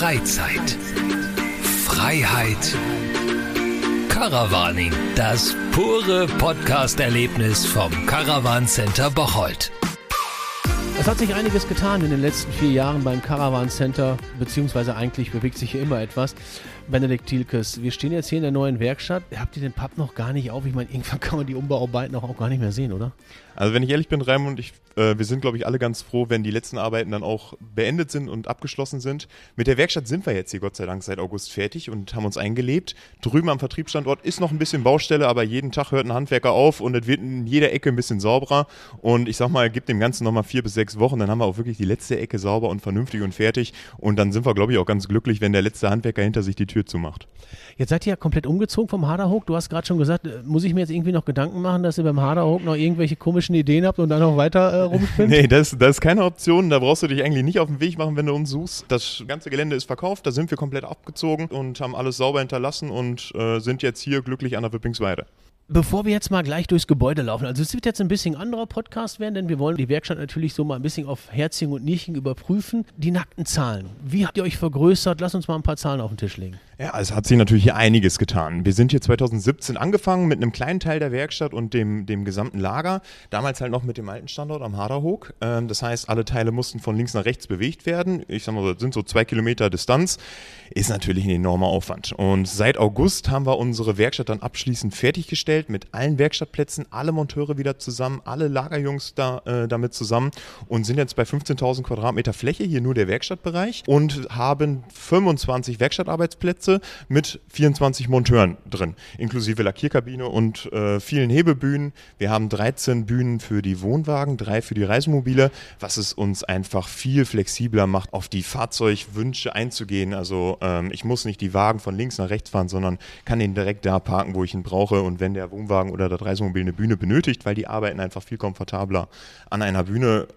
Freizeit, Freiheit, Caravaning, das pure Podcast-Erlebnis vom Caravan Center Bocholt. Es hat sich einiges getan in den letzten vier Jahren beim Caravan Center, beziehungsweise eigentlich bewegt sich hier immer etwas. Benedikt Thielkes, wir stehen jetzt hier in der neuen Werkstatt. Habt ihr den Pub noch gar nicht auf? Ich meine, irgendwann kann man die Umbauarbeiten auch, auch gar nicht mehr sehen, oder? Also wenn ich ehrlich bin, Raimund, ich, äh, wir sind, glaube ich, alle ganz froh, wenn die letzten Arbeiten dann auch beendet sind und abgeschlossen sind. Mit der Werkstatt sind wir jetzt hier Gott sei Dank seit August fertig und haben uns eingelebt. Drüben am Vertriebsstandort ist noch ein bisschen Baustelle, aber jeden Tag hört ein Handwerker auf und es wird in jeder Ecke ein bisschen sauberer. Und ich sag mal, gibt dem Ganzen nochmal vier bis sechs Wochen, dann haben wir auch wirklich die letzte Ecke sauber und vernünftig und fertig. Und dann sind wir, glaube ich, auch ganz glücklich, wenn der letzte Handwerker hinter sich die Tür zumacht. Jetzt seid ihr ja komplett umgezogen vom Haderhook. Du hast gerade schon gesagt, äh, muss ich mir jetzt irgendwie noch Gedanken machen, dass ihr beim Haderhook noch irgendwelche komischen Ideen habt und dann noch weiter äh, rumspinnt? nee, das, das ist keine Option. Da brauchst du dich eigentlich nicht auf den Weg machen, wenn du uns suchst. Das ganze Gelände ist verkauft, da sind wir komplett abgezogen und haben alles sauber hinterlassen und äh, sind jetzt hier glücklich an der Wippingsweide. Bevor wir jetzt mal gleich durchs Gebäude laufen, also es wird jetzt ein bisschen anderer Podcast werden, denn wir wollen die Werkstatt natürlich so mal ein bisschen auf Herzchen und Nierchen überprüfen. Die nackten Zahlen. Wie habt ihr euch vergrößert? Lass uns mal ein paar Zahlen auf den Tisch legen. Ja, es hat sich natürlich hier einiges getan. Wir sind hier 2017 angefangen mit einem kleinen Teil der Werkstatt und dem, dem gesamten Lager. Damals halt noch mit dem alten Standort am Haderhook. Ähm, das heißt, alle Teile mussten von links nach rechts bewegt werden. Ich sag mal, das sind so zwei Kilometer Distanz. Ist natürlich ein enormer Aufwand. Und seit August haben wir unsere Werkstatt dann abschließend fertiggestellt mit allen Werkstattplätzen, alle Monteure wieder zusammen, alle Lagerjungs da, äh, damit zusammen und sind jetzt bei 15.000 Quadratmeter Fläche, hier nur der Werkstattbereich und haben 25 Werkstattarbeitsplätze Klasse mit 24 Monteuren drin, inklusive Lackierkabine und äh, vielen Hebebühnen. Wir haben 13 Bühnen für die Wohnwagen, drei für die Reisemobile, was es uns einfach viel flexibler macht, auf die Fahrzeugwünsche einzugehen. Also ähm, ich muss nicht die Wagen von links nach rechts fahren, sondern kann den direkt da parken, wo ich ihn brauche. Und wenn der Wohnwagen oder das Reisemobil eine Bühne benötigt, weil die arbeiten einfach viel komfortabler an einer Bühne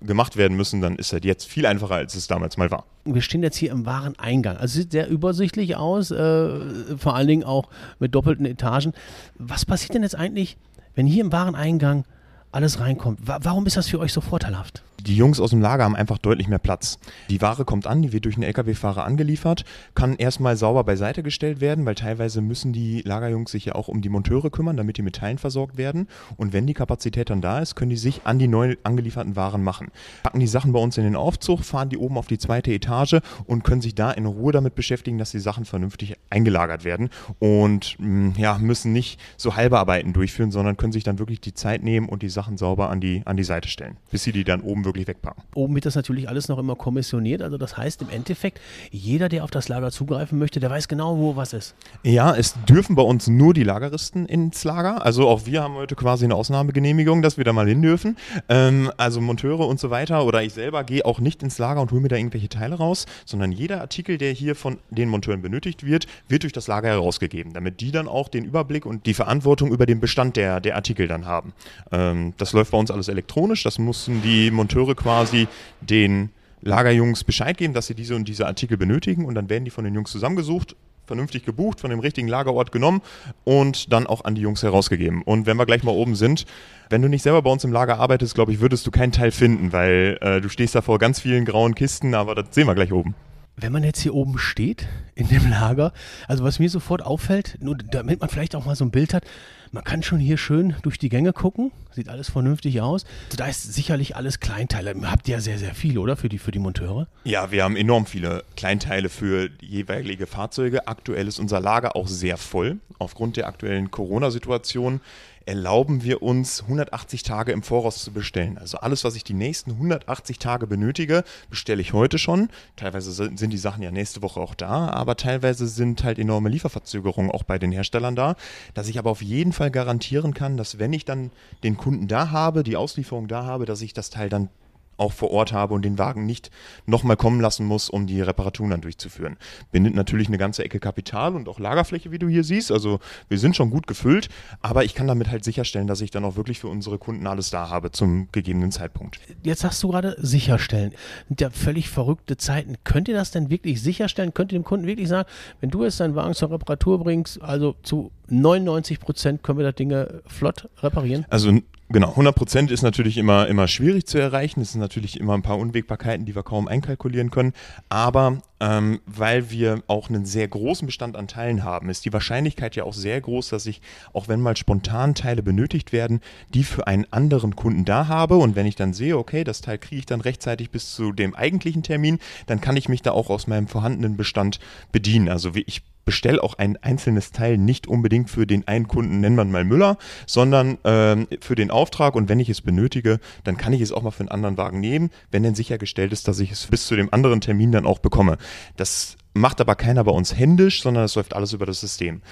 gemacht werden müssen, dann ist das jetzt viel einfacher, als es damals mal war. Wir stehen jetzt hier im Wareneingang. Also sieht sehr übersichtlich aus, äh, vor allen Dingen auch mit doppelten Etagen. Was passiert denn jetzt eigentlich, wenn hier im Wareneingang alles reinkommt? Warum ist das für euch so vorteilhaft? Die Jungs aus dem Lager haben einfach deutlich mehr Platz. Die Ware kommt an, die wird durch einen Lkw-Fahrer angeliefert, kann erstmal sauber beiseite gestellt werden, weil teilweise müssen die Lagerjungs sich ja auch um die Monteure kümmern, damit die mit Teilen versorgt werden. Und wenn die Kapazität dann da ist, können die sich an die neu angelieferten Waren machen. Packen die Sachen bei uns in den Aufzug, fahren die oben auf die zweite Etage und können sich da in Ruhe damit beschäftigen, dass die Sachen vernünftig eingelagert werden und mm, ja, müssen nicht so halbe Arbeiten durchführen, sondern können sich dann wirklich die Zeit nehmen und die Sachen sauber an die, an die Seite stellen, bis sie die dann oben wirklich wirklich wegpacken. Oben wird das natürlich alles noch immer kommissioniert. Also das heißt im Endeffekt, jeder, der auf das Lager zugreifen möchte, der weiß genau, wo was ist. Ja, es dürfen bei uns nur die Lageristen ins Lager. Also auch wir haben heute quasi eine Ausnahmegenehmigung, dass wir da mal hin dürfen. Ähm, also Monteure und so weiter oder ich selber gehe auch nicht ins Lager und hole mir da irgendwelche Teile raus, sondern jeder Artikel, der hier von den Monteuren benötigt wird, wird durch das Lager herausgegeben, damit die dann auch den Überblick und die Verantwortung über den Bestand der, der Artikel dann haben. Ähm, das läuft bei uns alles elektronisch. Das mussten die Monteure Redakteure quasi den Lagerjungs Bescheid geben, dass sie diese und diese Artikel benötigen und dann werden die von den Jungs zusammengesucht, vernünftig gebucht, von dem richtigen Lagerort genommen und dann auch an die Jungs herausgegeben. Und wenn wir gleich mal oben sind, wenn du nicht selber bei uns im Lager arbeitest, glaube ich, würdest du keinen Teil finden, weil äh, du stehst da vor ganz vielen grauen Kisten, aber das sehen wir gleich oben. Wenn man jetzt hier oben steht, in dem Lager, also was mir sofort auffällt, nur damit man vielleicht auch mal so ein Bild hat, man kann schon hier schön durch die Gänge gucken, sieht alles vernünftig aus. Also da ist sicherlich alles Kleinteile. Habt ihr ja sehr, sehr viele, oder? Für die, für die Monteure? Ja, wir haben enorm viele Kleinteile für jeweilige Fahrzeuge. Aktuell ist unser Lager auch sehr voll. Aufgrund der aktuellen Corona-Situation erlauben wir uns 180 Tage im Voraus zu bestellen. Also alles, was ich die nächsten 180 Tage benötige, bestelle ich heute schon. Teilweise sind die Sachen ja nächste Woche auch da, aber teilweise sind halt enorme Lieferverzögerungen auch bei den Herstellern da, dass ich aber auf jeden Fall garantieren kann, dass wenn ich dann den Kunden da habe, die Auslieferung da habe, dass ich das Teil dann auch vor Ort habe und den Wagen nicht nochmal kommen lassen muss, um die Reparaturen dann durchzuführen. Bindet natürlich eine ganze Ecke Kapital und auch Lagerfläche, wie du hier siehst. Also wir sind schon gut gefüllt, aber ich kann damit halt sicherstellen, dass ich dann auch wirklich für unsere Kunden alles da habe zum gegebenen Zeitpunkt. Jetzt hast du gerade sicherstellen. Sind ja völlig verrückte Zeiten. Könnt ihr das denn wirklich sicherstellen? Könnt ihr dem Kunden wirklich sagen, wenn du jetzt deinen Wagen zur Reparatur bringst, also zu 99 Prozent können wir das Ding flott reparieren? Also Genau, 100 Prozent ist natürlich immer, immer schwierig zu erreichen. Es sind natürlich immer ein paar Unwägbarkeiten, die wir kaum einkalkulieren können. Aber ähm, weil wir auch einen sehr großen Bestand an Teilen haben, ist die Wahrscheinlichkeit ja auch sehr groß, dass ich, auch wenn mal spontan Teile benötigt werden, die für einen anderen Kunden da habe. Und wenn ich dann sehe, okay, das Teil kriege ich dann rechtzeitig bis zu dem eigentlichen Termin, dann kann ich mich da auch aus meinem vorhandenen Bestand bedienen. Also wie ich bestelle auch ein einzelnes Teil nicht unbedingt für den einen Kunden, nennen wir mal Müller, sondern ähm, für den Auftrag und wenn ich es benötige, dann kann ich es auch mal für einen anderen Wagen nehmen, wenn denn sichergestellt ist, dass ich es bis zu dem anderen Termin dann auch bekomme. Das macht aber keiner bei uns händisch, sondern es läuft alles über das System.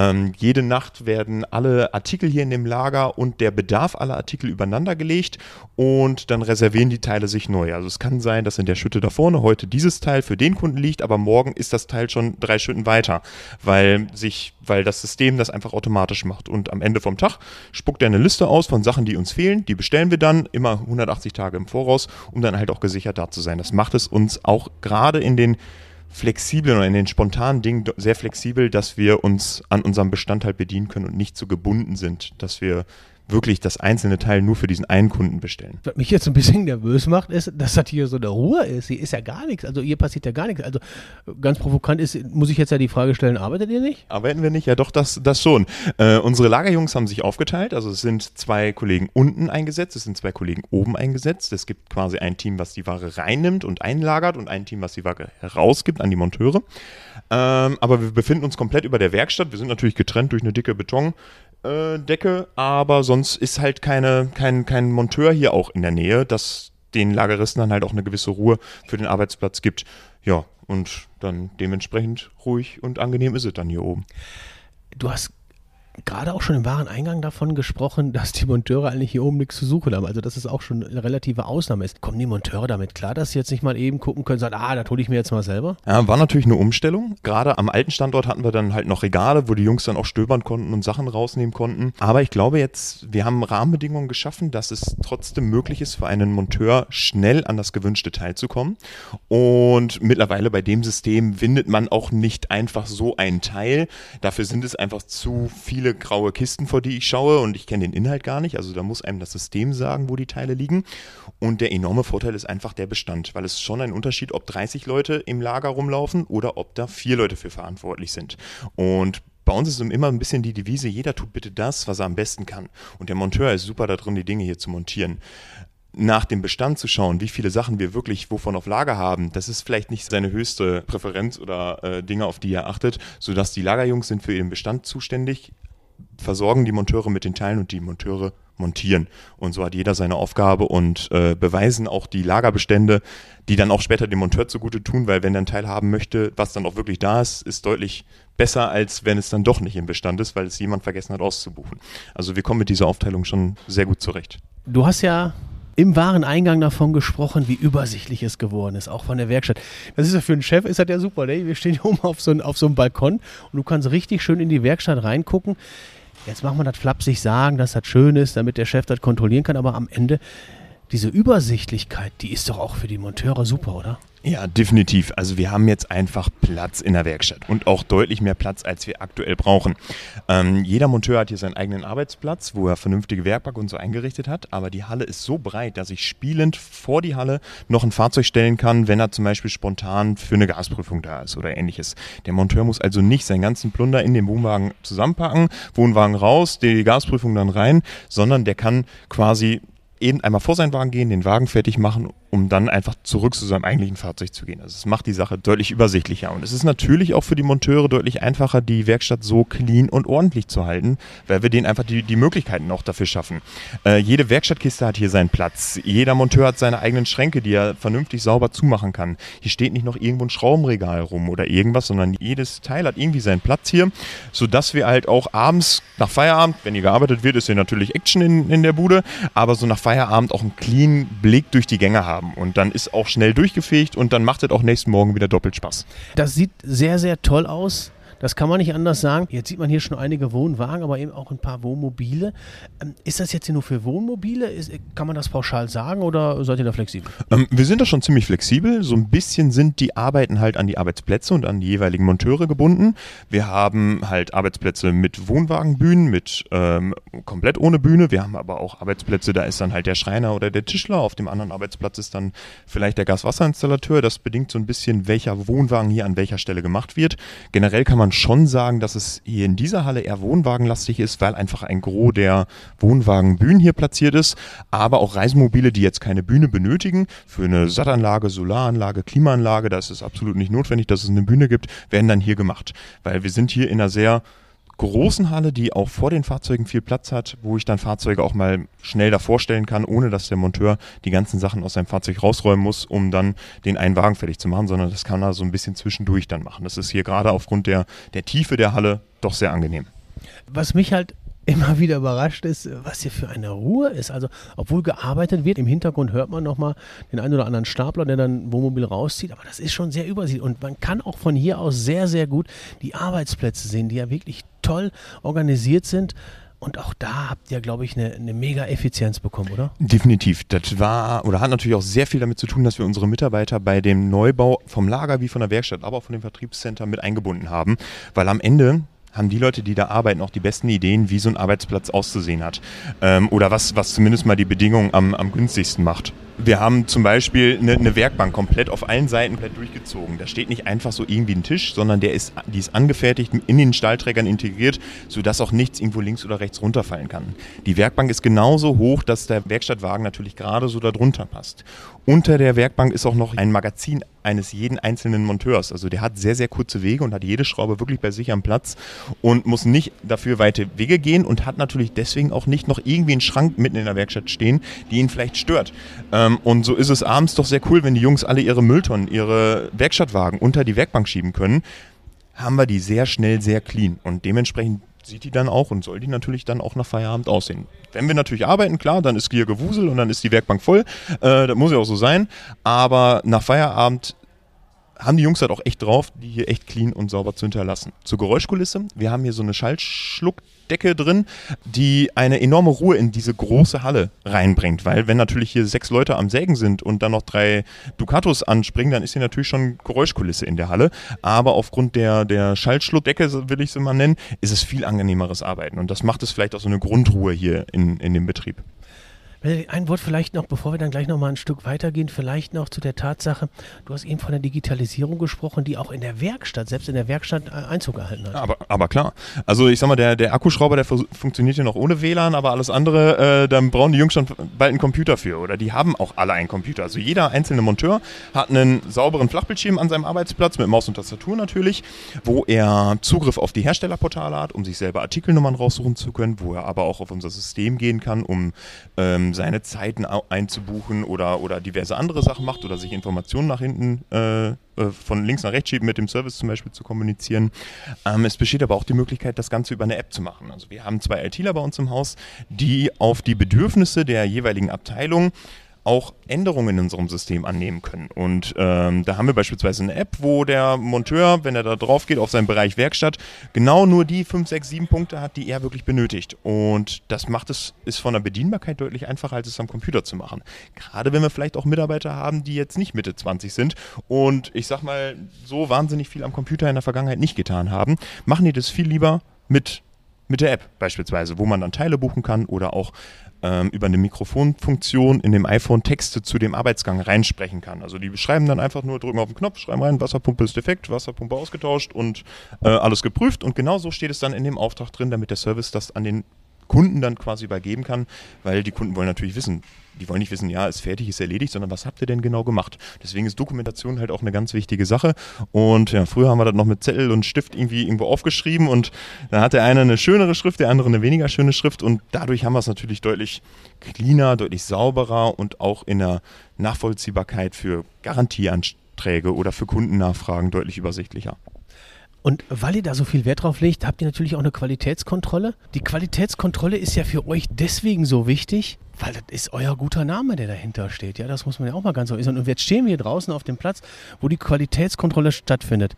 Ähm, jede Nacht werden alle Artikel hier in dem Lager und der Bedarf aller Artikel übereinander gelegt und dann reservieren die Teile sich neu. Also es kann sein, dass in der Schütte da vorne heute dieses Teil für den Kunden liegt, aber morgen ist das Teil schon drei Schütten weiter, weil sich, weil das System das einfach automatisch macht. Und am Ende vom Tag spuckt er eine Liste aus von Sachen, die uns fehlen. Die bestellen wir dann immer 180 Tage im Voraus, um dann halt auch gesichert da zu sein. Das macht es uns auch gerade in den flexiblen oder in den spontanen Dingen sehr flexibel, dass wir uns an unserem Bestandteil bedienen können und nicht so gebunden sind, dass wir wirklich das einzelne Teil nur für diesen einen Kunden bestellen. Was mich jetzt ein bisschen nervös macht, ist, dass das hier so eine Ruhe ist. Hier ist ja gar nichts. Also hier passiert ja gar nichts. Also ganz provokant ist, muss ich jetzt ja die Frage stellen, arbeitet ihr nicht? Arbeiten wir nicht? Ja doch, das, das schon. Äh, unsere Lagerjungs haben sich aufgeteilt. Also es sind zwei Kollegen unten eingesetzt, es sind zwei Kollegen oben eingesetzt. Es gibt quasi ein Team, was die Ware reinnimmt und einlagert und ein Team, was die Ware herausgibt an die Monteure. Ähm, aber wir befinden uns komplett über der Werkstatt. Wir sind natürlich getrennt durch eine dicke Beton äh, Decke, aber sonst ist halt keine, kein, kein Monteur hier auch in der Nähe, das den Lageristen dann halt auch eine gewisse Ruhe für den Arbeitsplatz gibt. Ja, und dann dementsprechend ruhig und angenehm ist es dann hier oben. Du hast gerade auch schon im wahren Eingang davon gesprochen, dass die Monteure eigentlich hier oben nichts zu suchen haben. Also dass es auch schon eine relative Ausnahme ist. Kommen die Monteure damit klar, dass sie jetzt nicht mal eben gucken können, sagen, ah, das hole ich mir jetzt mal selber? Ja, war natürlich eine Umstellung. Gerade am alten Standort hatten wir dann halt noch Regale, wo die Jungs dann auch stöbern konnten und Sachen rausnehmen konnten. Aber ich glaube jetzt, wir haben Rahmenbedingungen geschaffen, dass es trotzdem möglich ist, für einen Monteur schnell an das gewünschte Teil zu kommen. Und mittlerweile bei dem System findet man auch nicht einfach so ein Teil. Dafür sind es einfach zu viele viele graue Kisten, vor die ich schaue und ich kenne den Inhalt gar nicht. Also da muss einem das System sagen, wo die Teile liegen. Und der enorme Vorteil ist einfach der Bestand, weil es schon ein Unterschied, ob 30 Leute im Lager rumlaufen oder ob da vier Leute für verantwortlich sind. Und bei uns ist immer ein bisschen die Devise, jeder tut bitte das, was er am besten kann. Und der Monteur ist super darin, die Dinge hier zu montieren nach dem Bestand zu schauen, wie viele Sachen wir wirklich wovon auf Lager haben, das ist vielleicht nicht seine höchste Präferenz oder äh, Dinge, auf die er achtet, sodass die Lagerjungs sind für ihren Bestand zuständig versorgen die Monteure mit den Teilen und die Monteure montieren. Und so hat jeder seine Aufgabe und äh, beweisen auch die Lagerbestände, die dann auch später dem Monteur zugute tun, weil wenn er ein Teil haben möchte, was dann auch wirklich da ist, ist deutlich besser, als wenn es dann doch nicht im Bestand ist, weil es jemand vergessen hat auszubuchen. Also wir kommen mit dieser Aufteilung schon sehr gut zurecht. Du hast ja im wahren Eingang davon gesprochen, wie übersichtlich es geworden ist, auch von der Werkstatt. Das ist ja für einen Chef, ist das ja super. Ne? Wir stehen hier oben auf so, auf so einem Balkon und du kannst richtig schön in die Werkstatt reingucken. Jetzt machen wir das flapsig sagen, dass das schön ist, damit der Chef das kontrollieren kann, aber am Ende diese Übersichtlichkeit, die ist doch auch für die Monteure super, oder? Ja, definitiv. Also wir haben jetzt einfach Platz in der Werkstatt und auch deutlich mehr Platz, als wir aktuell brauchen. Ähm, jeder Monteur hat hier seinen eigenen Arbeitsplatz, wo er vernünftige Werkbank und so eingerichtet hat, aber die Halle ist so breit, dass ich spielend vor die Halle noch ein Fahrzeug stellen kann, wenn er zum Beispiel spontan für eine Gasprüfung da ist oder ähnliches. Der Monteur muss also nicht seinen ganzen Plunder in den Wohnwagen zusammenpacken, Wohnwagen raus, die Gasprüfung dann rein, sondern der kann quasi eben einmal vor seinen Wagen gehen, den Wagen fertig machen um dann einfach zurück zu seinem eigentlichen Fahrzeug zu gehen. Also es macht die Sache deutlich übersichtlicher. Und es ist natürlich auch für die Monteure deutlich einfacher, die Werkstatt so clean und ordentlich zu halten, weil wir denen einfach die, die Möglichkeiten auch dafür schaffen. Äh, jede Werkstattkiste hat hier seinen Platz. Jeder Monteur hat seine eigenen Schränke, die er vernünftig sauber zumachen kann. Hier steht nicht noch irgendwo ein Schraubenregal rum oder irgendwas, sondern jedes Teil hat irgendwie seinen Platz hier, sodass wir halt auch abends nach Feierabend, wenn hier gearbeitet wird, ist hier natürlich Action in, in der Bude, aber so nach Feierabend auch einen clean Blick durch die Gänge haben haben. Und dann ist auch schnell durchgefegt und dann macht es auch nächsten Morgen wieder doppelt Spaß. Das sieht sehr, sehr toll aus. Das kann man nicht anders sagen. Jetzt sieht man hier schon einige Wohnwagen, aber eben auch ein paar Wohnmobile. Ähm, ist das jetzt hier nur für Wohnmobile? Ist, kann man das pauschal sagen oder seid ihr da flexibel? Ähm, wir sind da schon ziemlich flexibel. So ein bisschen sind die Arbeiten halt an die Arbeitsplätze und an die jeweiligen Monteure gebunden. Wir haben halt Arbeitsplätze mit Wohnwagenbühnen, mit ähm, komplett ohne Bühne. Wir haben aber auch Arbeitsplätze, da ist dann halt der Schreiner oder der Tischler. Auf dem anderen Arbeitsplatz ist dann vielleicht der Gaswasserinstallateur. Das bedingt so ein bisschen, welcher Wohnwagen hier an welcher Stelle gemacht wird. Generell kann man man schon sagen, dass es hier in dieser Halle eher wohnwagenlastig ist, weil einfach ein Gros der Wohnwagenbühnen hier platziert ist, aber auch Reisemobile, die jetzt keine Bühne benötigen, für eine Sattanlage, Solaranlage, Klimaanlage, da ist es absolut nicht notwendig, dass es eine Bühne gibt, werden dann hier gemacht, weil wir sind hier in einer sehr großen Halle, die auch vor den Fahrzeugen viel Platz hat, wo ich dann Fahrzeuge auch mal schnell davor stellen kann, ohne dass der Monteur die ganzen Sachen aus seinem Fahrzeug rausräumen muss, um dann den einen Wagen fertig zu machen, sondern das kann er so ein bisschen zwischendurch dann machen. Das ist hier gerade aufgrund der, der Tiefe der Halle doch sehr angenehm. Was mich halt immer wieder überrascht ist, was hier für eine Ruhe ist. Also, obwohl gearbeitet wird, im Hintergrund hört man nochmal den einen oder anderen Stapler, der dann Wohnmobil rauszieht, aber das ist schon sehr übersichtlich. Und man kann auch von hier aus sehr, sehr gut die Arbeitsplätze sehen, die ja wirklich toll organisiert sind. Und auch da habt ihr, glaube ich, eine, eine mega Effizienz bekommen, oder? Definitiv. Das war oder hat natürlich auch sehr viel damit zu tun, dass wir unsere Mitarbeiter bei dem Neubau vom Lager wie von der Werkstatt, aber auch von dem Vertriebscenter mit eingebunden haben. Weil am Ende haben die Leute, die da arbeiten, auch die besten Ideen, wie so ein Arbeitsplatz auszusehen hat. Ähm, oder was, was zumindest mal die Bedingungen am, am günstigsten macht. Wir haben zum Beispiel eine, eine, Werkbank komplett auf allen Seiten komplett durchgezogen. Da steht nicht einfach so irgendwie ein Tisch, sondern der ist, die ist angefertigt, in den Stahlträgern integriert, sodass auch nichts irgendwo links oder rechts runterfallen kann. Die Werkbank ist genauso hoch, dass der Werkstattwagen natürlich gerade so darunter passt. Unter der Werkbank ist auch noch ein Magazin eines jeden einzelnen Monteurs. Also der hat sehr, sehr kurze Wege und hat jede Schraube wirklich bei sich am Platz und muss nicht dafür weite Wege gehen und hat natürlich deswegen auch nicht noch irgendwie einen Schrank mitten in der Werkstatt stehen, die ihn vielleicht stört. Ähm, und so ist es abends doch sehr cool, wenn die Jungs alle ihre Mülltonnen, ihre Werkstattwagen unter die Werkbank schieben können, haben wir die sehr schnell sehr clean und dementsprechend sieht die dann auch und soll die natürlich dann auch nach Feierabend aussehen. Wenn wir natürlich arbeiten, klar, dann ist hier Gewusel und dann ist die Werkbank voll. Äh, das muss ja auch so sein. Aber nach Feierabend haben die Jungs halt auch echt drauf, die hier echt clean und sauber zu hinterlassen. Zur Geräuschkulisse, wir haben hier so eine Schallschluckdecke drin, die eine enorme Ruhe in diese große Halle reinbringt, weil wenn natürlich hier sechs Leute am Sägen sind und dann noch drei Ducatos anspringen, dann ist hier natürlich schon Geräuschkulisse in der Halle, aber aufgrund der, der Schallschluckdecke, will ich sie mal nennen, ist es viel angenehmeres Arbeiten. Und das macht es vielleicht auch so eine Grundruhe hier in, in dem Betrieb. Ein Wort vielleicht noch, bevor wir dann gleich noch mal ein Stück weitergehen, vielleicht noch zu der Tatsache, du hast eben von der Digitalisierung gesprochen, die auch in der Werkstatt, selbst in der Werkstatt äh, Einzug gehalten hat. Aber, aber klar. Also ich sag mal, der, der Akkuschrauber, der funktioniert ja noch ohne WLAN, aber alles andere, äh, dann brauchen die Jungs schon bald einen Computer für. Oder die haben auch alle einen Computer. Also jeder einzelne Monteur hat einen sauberen Flachbildschirm an seinem Arbeitsplatz mit Maus und Tastatur natürlich, wo er Zugriff auf die Herstellerportale hat, um sich selber Artikelnummern raussuchen zu können, wo er aber auch auf unser System gehen kann, um ähm, seine Zeiten einzubuchen oder, oder diverse andere Sachen macht oder sich Informationen nach hinten äh, äh, von links nach rechts schieben, mit dem Service zum Beispiel zu kommunizieren. Ähm, es besteht aber auch die Möglichkeit, das Ganze über eine App zu machen. Also wir haben zwei ITler bei uns im Haus, die auf die Bedürfnisse der jeweiligen Abteilung auch Änderungen in unserem System annehmen können. Und ähm, da haben wir beispielsweise eine App, wo der Monteur, wenn er da drauf geht auf seinen Bereich Werkstatt, genau nur die 5, 6, 7 Punkte hat, die er wirklich benötigt. Und das macht es, ist von der Bedienbarkeit deutlich einfacher, als es am Computer zu machen. Gerade wenn wir vielleicht auch Mitarbeiter haben, die jetzt nicht Mitte 20 sind und ich sag mal, so wahnsinnig viel am Computer in der Vergangenheit nicht getan haben, machen die das viel lieber mit mit der App beispielsweise, wo man dann Teile buchen kann oder auch ähm, über eine Mikrofonfunktion in dem iPhone Texte zu dem Arbeitsgang reinsprechen kann. Also die schreiben dann einfach nur, drücken auf den Knopf, schreiben rein, Wasserpumpe ist defekt, Wasserpumpe ausgetauscht und äh, alles geprüft. Und genau so steht es dann in dem Auftrag drin, damit der Service das an den Kunden dann quasi übergeben kann, weil die Kunden wollen natürlich wissen, die wollen nicht wissen, ja, ist fertig, ist erledigt, sondern was habt ihr denn genau gemacht? Deswegen ist Dokumentation halt auch eine ganz wichtige Sache. Und ja, früher haben wir das noch mit Zettel und Stift irgendwie irgendwo aufgeschrieben und da hat der eine eine schönere Schrift, der andere eine weniger schöne Schrift und dadurch haben wir es natürlich deutlich cleaner, deutlich sauberer und auch in der Nachvollziehbarkeit für Garantieanträge oder für Kundennachfragen deutlich übersichtlicher. Und weil ihr da so viel Wert drauf legt, habt ihr natürlich auch eine Qualitätskontrolle. Die Qualitätskontrolle ist ja für euch deswegen so wichtig, weil das ist euer guter Name, der dahinter steht. Ja, das muss man ja auch mal ganz so sagen. Und jetzt stehen wir hier draußen auf dem Platz, wo die Qualitätskontrolle stattfindet.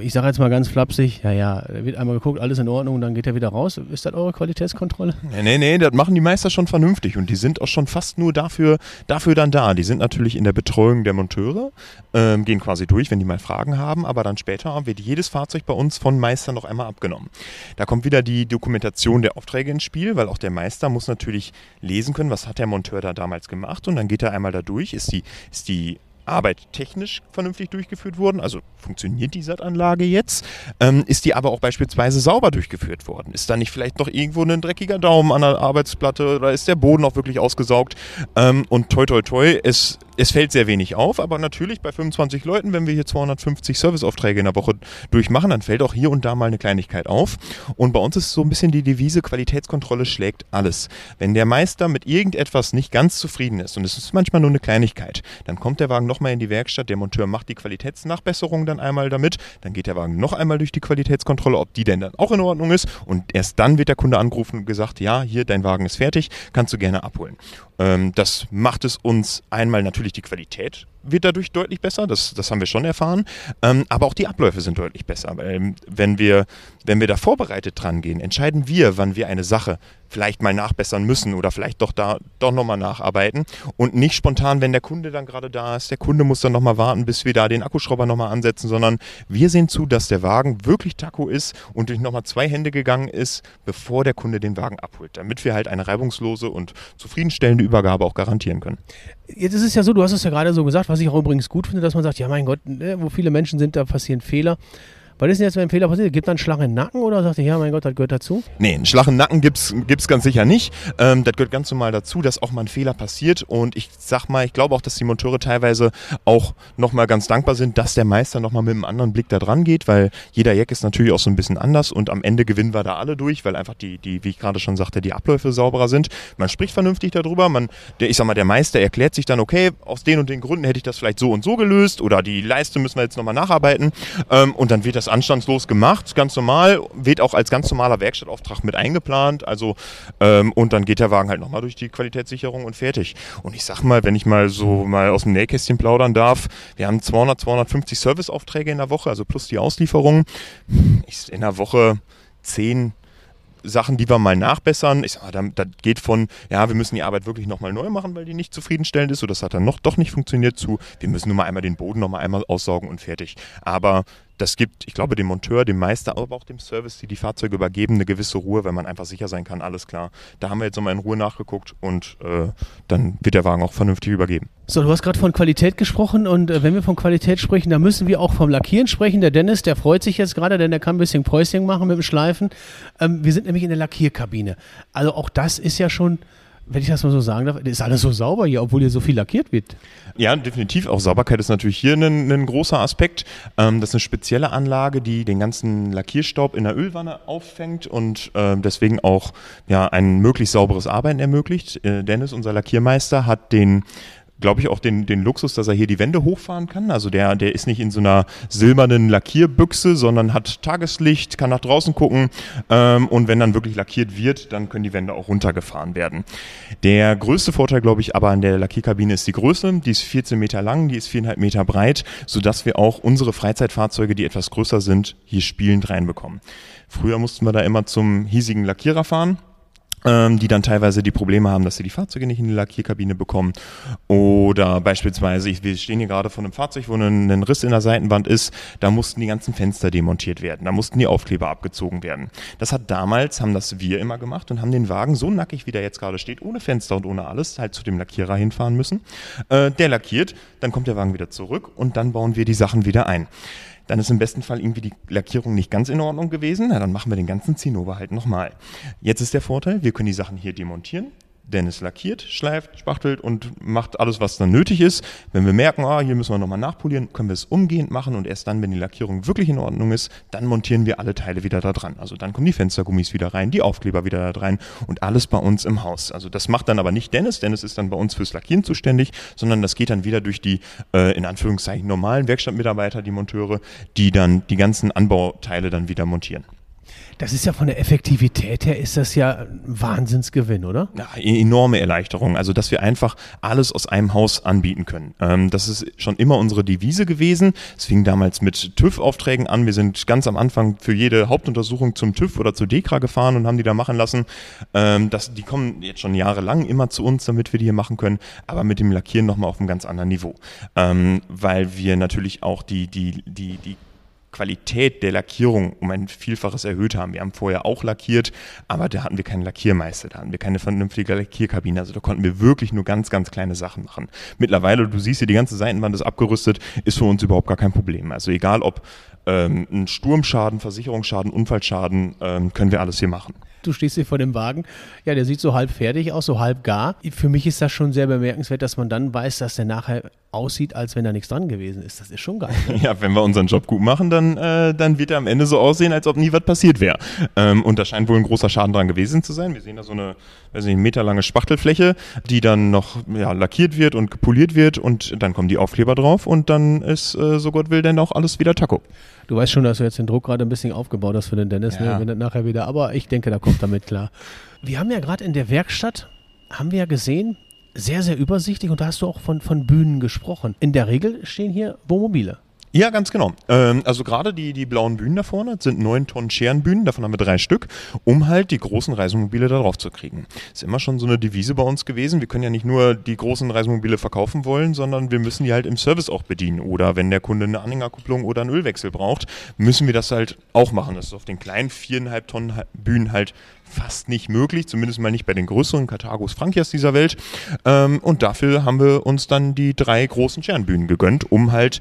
Ich sage jetzt mal ganz flapsig, ja, ja, wird einmal geguckt, alles in Ordnung, dann geht er wieder raus. Ist das eure Qualitätskontrolle? Nee, nee, nee, das machen die Meister schon vernünftig und die sind auch schon fast nur dafür, dafür dann da. Die sind natürlich in der Betreuung der Monteure, ähm, gehen quasi durch, wenn die mal Fragen haben, aber dann später wird jedes Fahrzeug bei uns von Meister noch einmal abgenommen. Da kommt wieder die Dokumentation der Aufträge ins Spiel, weil auch der Meister muss natürlich lesen können, was hat der Monteur da damals gemacht und dann geht er einmal da durch, ist die, ist die Arbeit technisch vernünftig durchgeführt worden, also funktioniert die SAT-Anlage jetzt, ähm, ist die aber auch beispielsweise sauber durchgeführt worden? Ist da nicht vielleicht noch irgendwo ein dreckiger Daumen an der Arbeitsplatte oder ist der Boden auch wirklich ausgesaugt? Ähm, und toi toi toi, es es fällt sehr wenig auf, aber natürlich bei 25 Leuten, wenn wir hier 250 Serviceaufträge in der Woche durchmachen, dann fällt auch hier und da mal eine Kleinigkeit auf. Und bei uns ist so ein bisschen die Devise, Qualitätskontrolle schlägt alles. Wenn der Meister mit irgendetwas nicht ganz zufrieden ist, und es ist manchmal nur eine Kleinigkeit, dann kommt der Wagen nochmal in die Werkstatt, der Monteur macht die Qualitätsnachbesserung dann einmal damit, dann geht der Wagen noch einmal durch die Qualitätskontrolle, ob die denn dann auch in Ordnung ist. Und erst dann wird der Kunde angerufen und gesagt, ja, hier, dein Wagen ist fertig, kannst du gerne abholen. Ähm, das macht es uns einmal natürlich die Qualität wird dadurch deutlich besser, das, das haben wir schon erfahren. Ähm, aber auch die Abläufe sind deutlich besser. Weil, ähm, wenn, wir, wenn wir da vorbereitet dran gehen, entscheiden wir, wann wir eine Sache vielleicht mal nachbessern müssen oder vielleicht doch da doch nochmal nacharbeiten und nicht spontan, wenn der Kunde dann gerade da ist, der Kunde muss dann nochmal warten, bis wir da den Akkuschrauber nochmal ansetzen, sondern wir sehen zu, dass der Wagen wirklich Taco ist und durch nochmal zwei Hände gegangen ist, bevor der Kunde den Wagen abholt, damit wir halt eine reibungslose und zufriedenstellende Übergabe auch garantieren können. Jetzt ist es ja so, du hast es ja gerade so gesagt, was ich auch übrigens gut finde, dass man sagt, ja mein Gott, ne, wo viele Menschen sind, da passieren Fehler. Was ist denn jetzt, wenn ein Fehler passiert? Gibt es einen Schlag im Nacken oder sagt ihr, ja, mein Gott, das gehört dazu? Nee, einen Schlag im Nacken gibt es ganz sicher nicht. Ähm, das gehört ganz normal dazu, dass auch mal ein Fehler passiert. Und ich sag mal, ich glaube auch, dass die Monteure teilweise auch nochmal ganz dankbar sind, dass der Meister nochmal mit einem anderen Blick da dran geht, weil jeder Jack ist natürlich auch so ein bisschen anders und am Ende gewinnen wir da alle durch, weil einfach die, die wie ich gerade schon sagte, die Abläufe sauberer sind. Man spricht vernünftig darüber. Man, der, ich sag mal, der Meister erklärt sich dann, okay, aus den und den Gründen hätte ich das vielleicht so und so gelöst oder die Leiste müssen wir jetzt nochmal nacharbeiten. Ähm, und dann wird das anstandslos gemacht ganz normal, wird auch als ganz normaler Werkstattauftrag mit eingeplant. Also ähm, und dann geht der Wagen halt nochmal durch die Qualitätssicherung und fertig. Und ich sag mal, wenn ich mal so mal aus dem Nähkästchen plaudern darf, wir haben 200, 250 Serviceaufträge in der Woche, also plus die Auslieferung. Ich, in der Woche 10, Sachen, die wir mal nachbessern. Ich sag mal, das geht von, ja, wir müssen die Arbeit wirklich nochmal neu machen, weil die nicht zufriedenstellend ist, oder das hat dann noch doch nicht funktioniert, zu, wir müssen nur mal einmal den Boden nochmal einmal aussaugen und fertig. Aber das gibt, ich glaube, dem Monteur, dem Meister, aber auch dem Service, die die Fahrzeuge übergeben, eine gewisse Ruhe, wenn man einfach sicher sein kann, alles klar. Da haben wir jetzt nochmal in Ruhe nachgeguckt und äh, dann wird der Wagen auch vernünftig übergeben. So, du hast gerade von Qualität gesprochen und äh, wenn wir von Qualität sprechen, dann müssen wir auch vom Lackieren sprechen. Der Dennis, der freut sich jetzt gerade, denn der kann ein bisschen Päuschen machen mit dem Schleifen. Ähm, wir sind nämlich in der Lackierkabine. Also auch das ist ja schon wenn ich das mal so sagen darf, ist alles so sauber hier, obwohl hier so viel lackiert wird. Ja, definitiv. Auch Sauberkeit ist natürlich hier ein, ein großer Aspekt. Ähm, das ist eine spezielle Anlage, die den ganzen Lackierstaub in der Ölwanne auffängt und äh, deswegen auch ja, ein möglichst sauberes Arbeiten ermöglicht. Äh, Dennis, unser Lackiermeister, hat den glaube ich, auch den, den Luxus, dass er hier die Wände hochfahren kann. Also der, der ist nicht in so einer silbernen Lackierbüchse, sondern hat Tageslicht, kann nach draußen gucken. Ähm, und wenn dann wirklich lackiert wird, dann können die Wände auch runtergefahren werden. Der größte Vorteil, glaube ich, aber an der Lackierkabine ist die Größe. Die ist 14 Meter lang, die ist 4,5 Meter breit, sodass wir auch unsere Freizeitfahrzeuge, die etwas größer sind, hier spielend reinbekommen. Früher mussten wir da immer zum hiesigen Lackierer fahren ähm, die dann teilweise die Probleme haben, dass sie die Fahrzeuge nicht in die Lackierkabine bekommen. Oder beispielsweise, ich, wir stehen hier gerade vor einem Fahrzeug, wo ein, ein, Riss in der Seitenwand ist, da mussten die ganzen Fenster demontiert werden, da mussten die Aufkleber abgezogen werden. Das hat damals, haben das wir immer gemacht und haben den Wagen so nackig, wie der jetzt gerade steht, ohne Fenster und ohne alles, halt zu dem Lackierer hinfahren müssen. Äh, der lackiert, dann kommt der Wagen wieder zurück und dann bauen wir die Sachen wieder ein dann ist im besten Fall irgendwie die Lackierung nicht ganz in Ordnung gewesen. Na, dann machen wir den ganzen Zinnober halt nochmal. Jetzt ist der Vorteil, wir können die Sachen hier demontieren. Dennis lackiert, schleift, spachtelt und macht alles, was dann nötig ist. Wenn wir merken, ah, hier müssen wir nochmal nachpolieren, können wir es umgehend machen und erst dann, wenn die Lackierung wirklich in Ordnung ist, dann montieren wir alle Teile wieder da dran. Also dann kommen die Fenstergummis wieder rein, die Aufkleber wieder da rein und alles bei uns im Haus. Also das macht dann aber nicht Dennis. Dennis ist dann bei uns fürs Lackieren zuständig, sondern das geht dann wieder durch die, äh, in Anführungszeichen, normalen Werkstattmitarbeiter, die Monteure, die dann die ganzen Anbauteile dann wieder montieren. Das ist ja von der Effektivität her, ist das ja ein Wahnsinnsgewinn, oder? Ja, e-, enorme Erleichterung. Also, dass wir einfach alles aus einem Haus anbieten können. Ähm, das ist schon immer unsere Devise gewesen. Es fing damals mit TÜV-Aufträgen an. Wir sind ganz am Anfang für jede Hauptuntersuchung zum TÜV oder zur DEKRA gefahren und haben die da machen lassen. Ähm, das, die kommen jetzt schon jahrelang immer zu uns, damit wir die hier machen können, aber mit dem Lackieren nochmal auf einem ganz anderen Niveau. Ähm, weil wir natürlich auch die, die, die, die Qualität der Lackierung um ein Vielfaches erhöht haben. Wir haben vorher auch lackiert, aber da hatten wir keinen Lackiermeister, da hatten wir keine vernünftige Lackierkabine. Also da konnten wir wirklich nur ganz, ganz kleine Sachen machen. Mittlerweile, du siehst hier, die ganze Seitenwand ist abgerüstet, ist für uns überhaupt gar kein Problem. Also egal ob ähm, ein Sturmschaden, Versicherungsschaden, Unfallschaden, ähm, können wir alles hier machen. Du stehst hier vor dem Wagen. Ja, der sieht so halb fertig aus, so halb gar. Für mich ist das schon sehr bemerkenswert, dass man dann weiß, dass der nachher aussieht, als wenn da nichts dran gewesen ist. Das ist schon geil. Ne? Ja, wenn wir unseren Job gut machen, dann, äh, dann wird er am Ende so aussehen, als ob nie was passiert wäre. Ähm, und da scheint wohl ein großer Schaden dran gewesen zu sein. Wir sehen da so eine, weiß nicht, meterlange Spachtelfläche, die dann noch ja, lackiert wird und poliert wird und dann kommen die Aufkleber drauf und dann ist, äh, so Gott will, dann auch alles wieder Taco. Du weißt schon, dass du jetzt den Druck gerade ein bisschen aufgebaut hast für den Dennis, ne? ja. ne? wenn das nachher wieder, aber ich denke, da kommt damit klar. Wir haben ja gerade in der Werkstatt, haben wir ja gesehen, sehr, sehr übersichtlich und da hast du auch von, von Bühnen gesprochen. In der Regel stehen hier Wohnmobile. Ja, ganz genau. Ähm, also gerade die, die blauen Bühnen da vorne sind neun Tonnen Scherenbühnen, davon haben wir drei Stück, um halt die großen Reisemobile da drauf zu kriegen. Ist immer schon so eine Devise bei uns gewesen. Wir können ja nicht nur die großen Reisemobile verkaufen wollen, sondern wir müssen die halt im Service auch bedienen. Oder wenn der Kunde eine Anhängerkupplung oder einen Ölwechsel braucht, müssen wir das halt auch machen. Das ist auf den kleinen viereinhalb Tonnen Bühnen halt fast nicht möglich, zumindest mal nicht bei den größeren Karthagos Frankias dieser Welt. Ähm, und dafür haben wir uns dann die drei großen Scherenbühnen gegönnt, um halt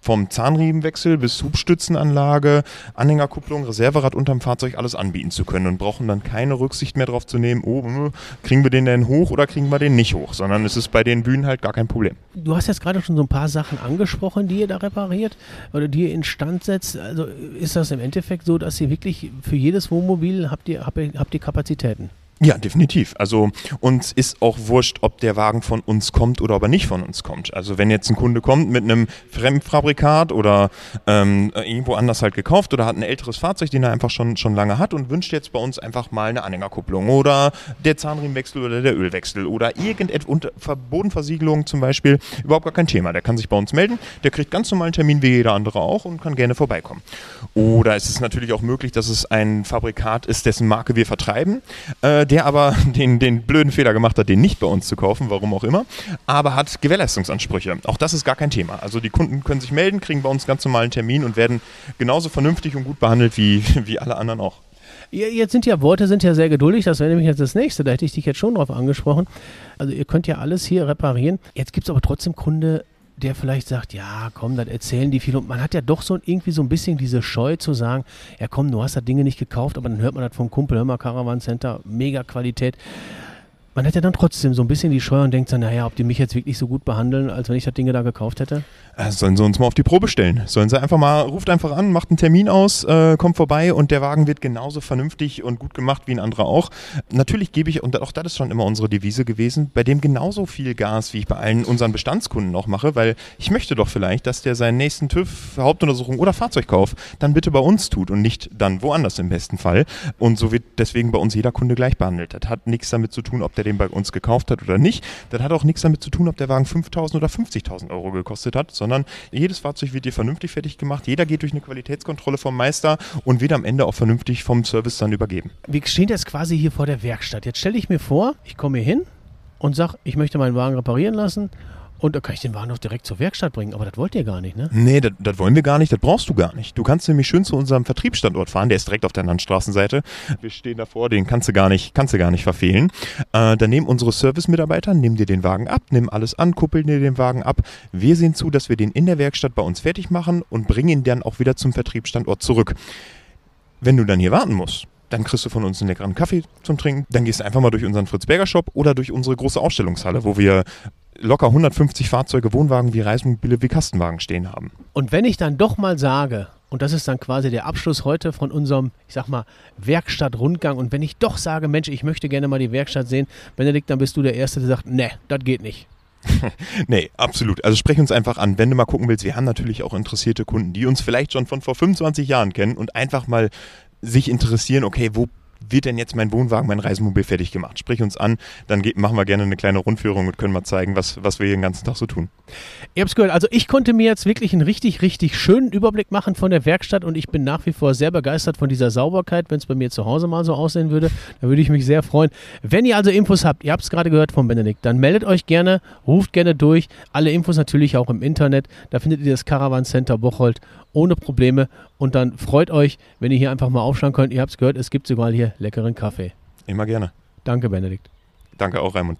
vom Zahnriemenwechsel bis Hubstützenanlage, Anhängerkupplung, Reserverad unterm Fahrzeug alles anbieten zu können und brauchen dann keine Rücksicht mehr darauf zu nehmen, oh, hm, kriegen wir den denn hoch oder kriegen wir den nicht hoch, sondern es ist bei den Bühnen halt gar kein Problem. Du hast jetzt gerade schon so ein paar Sachen angesprochen, die ihr da repariert oder die ihr instand setzt. Also ist das im Endeffekt so, dass ihr wirklich für jedes Wohnmobil habt ihr, habt ihr, habt ihr Kapazitäten? Ja, definitiv. Also uns ist auch wurscht, ob der Wagen von uns kommt oder ob er nicht von uns kommt. Also wenn jetzt ein Kunde kommt mit einem Fremdfabrikat oder ähm, irgendwo anders halt gekauft oder hat ein älteres Fahrzeug, den er einfach schon, schon lange hat und wünscht jetzt bei uns einfach mal eine Anhängerkupplung oder der Zahnriemenwechsel oder der Ölwechsel oder irgendetwas, Bodenversiegelung zum Beispiel, überhaupt gar kein Thema. Der kann sich bei uns melden, der kriegt ganz normalen Termin wie jeder andere auch und kann gerne vorbeikommen. Oder es ist natürlich auch möglich, dass es ein Fabrikat ist, dessen Marke wir vertreiben. Äh, der aber den, den blöden Fehler gemacht hat, den nicht bei uns zu kaufen, warum auch immer, aber hat Gewährleistungsansprüche. Auch das ist gar kein Thema. Also die Kunden können sich melden, kriegen bei uns ganz normalen Termin und werden genauso vernünftig und gut behandelt wie, wie alle anderen auch. Jetzt sind ja Worte sind ja sehr geduldig, das wäre nämlich jetzt das nächste, da hätte ich dich jetzt schon drauf angesprochen. Also ihr könnt ja alles hier reparieren. Jetzt gibt es aber trotzdem Kunde, der vielleicht sagt, ja, komm, das erzählen die viel. Und man hat ja doch so irgendwie so ein bisschen diese Scheu zu sagen, ja komm, du hast das Dinge nicht gekauft, aber dann hört man das vom Kumpel, hör mal, Caravan Center, mega Qualität man hat ja dann trotzdem so ein bisschen die Scheu und denkt dann, naja, ob die mich jetzt wirklich so gut behandeln, als wenn ich das Ding da gekauft hätte? Äh, sollen sie uns mal auf die Probe stellen. Sollen sie einfach mal, ruft einfach an, macht einen Termin aus, äh, kommt vorbei und der Wagen wird genauso vernünftig und gut gemacht wie ein anderer auch. Natürlich gebe ich, und auch das ist schon immer unsere Devise gewesen, bei dem genauso viel Gas, wie ich bei allen unseren Bestandskunden noch mache, weil ich möchte doch vielleicht, dass der seinen nächsten TÜV, Hauptuntersuchung oder Fahrzeugkauf dann bitte bei uns tut und nicht dann woanders im besten Fall. Und so wird deswegen bei uns jeder Kunde gleich behandelt. Das hat nichts damit zu tun, ob der den bei uns gekauft hat oder nicht. Das hat auch nichts damit zu tun, ob der Wagen 5.000 oder 50.000 Euro gekostet hat, sondern jedes Fahrzeug wird dir vernünftig fertig gemacht. Jeder geht durch eine Qualitätskontrolle vom Meister und wird am Ende auch vernünftig vom Service dann übergeben. Wir stehen jetzt quasi hier vor der Werkstatt. Jetzt stelle ich mir vor, ich komme hier hin und sage, ich möchte meinen Wagen reparieren lassen und da kann ich den Wagen auch direkt zur Werkstatt bringen. Aber das wollt ihr gar nicht, ne? Nee, das, wollen wir gar nicht. Das brauchst du gar nicht. Du kannst nämlich schön zu unserem Vertriebsstandort fahren. Der ist direkt auf der anderen Straßenseite. Wir stehen davor, den kannst du gar nicht, kannst du gar nicht verfehlen. Äh, dann nehmen unsere Service-Mitarbeiter, nehmen dir den Wagen ab, nehmen alles an, kuppeln dir den Wagen ab. Wir sehen zu, dass wir den in der Werkstatt bei uns fertig machen und bringen ihn dann auch wieder zum Vertriebsstandort zurück. Wenn du dann hier warten musst, dann kriegst du von uns einen leckeren Kaffee zum Trinken. Dann gehst du einfach mal durch unseren Fritz-Berger-Shop oder durch unsere große Ausstellungshalle, wo wir locker 150 Fahrzeuge, Wohnwagen wie Reisemobile wie Kastenwagen stehen haben. Und wenn ich dann doch mal sage, und das ist dann quasi der Abschluss heute von unserem, ich sag mal, Werkstattrundgang. Und wenn ich doch sage, Mensch, ich möchte gerne mal die Werkstatt sehen, Benedikt, dann bist du der Erste, der sagt, ne, das geht nicht. nee, absolut. Also sprech uns einfach an, wenn du mal gucken willst. Wir haben natürlich auch interessierte Kunden, die uns vielleicht schon von vor 25 Jahren kennen und einfach mal sich interessieren, okay, wo wird denn jetzt mein Wohnwagen, mein Reisemobil fertig gemacht? Sprich uns an, dann geht, machen wir gerne eine kleine Rundführung und können mal zeigen, was, was wir hier den ganzen Tag so tun. Ihr habt es gehört, also ich konnte mir jetzt wirklich einen richtig, richtig schönen Überblick machen von der Werkstatt und ich bin nach wie vor sehr begeistert von dieser Sauberkeit. Wenn es bei mir zu Hause mal so aussehen würde, dann würde ich mich sehr freuen. Wenn ihr also Infos habt, ihr habt es gerade gehört von Benedikt, dann meldet euch gerne, ruft gerne durch. Alle Infos natürlich auch im Internet. Da findet ihr das Caravan Center Bocholt ohne Probleme. Und dann freut euch, wenn ihr hier einfach mal aufschauen könnt. Ihr habt es gehört, es gibt sogar hier leckeren Kaffee. Immer gerne. Danke, Benedikt. Danke auch, Raimund.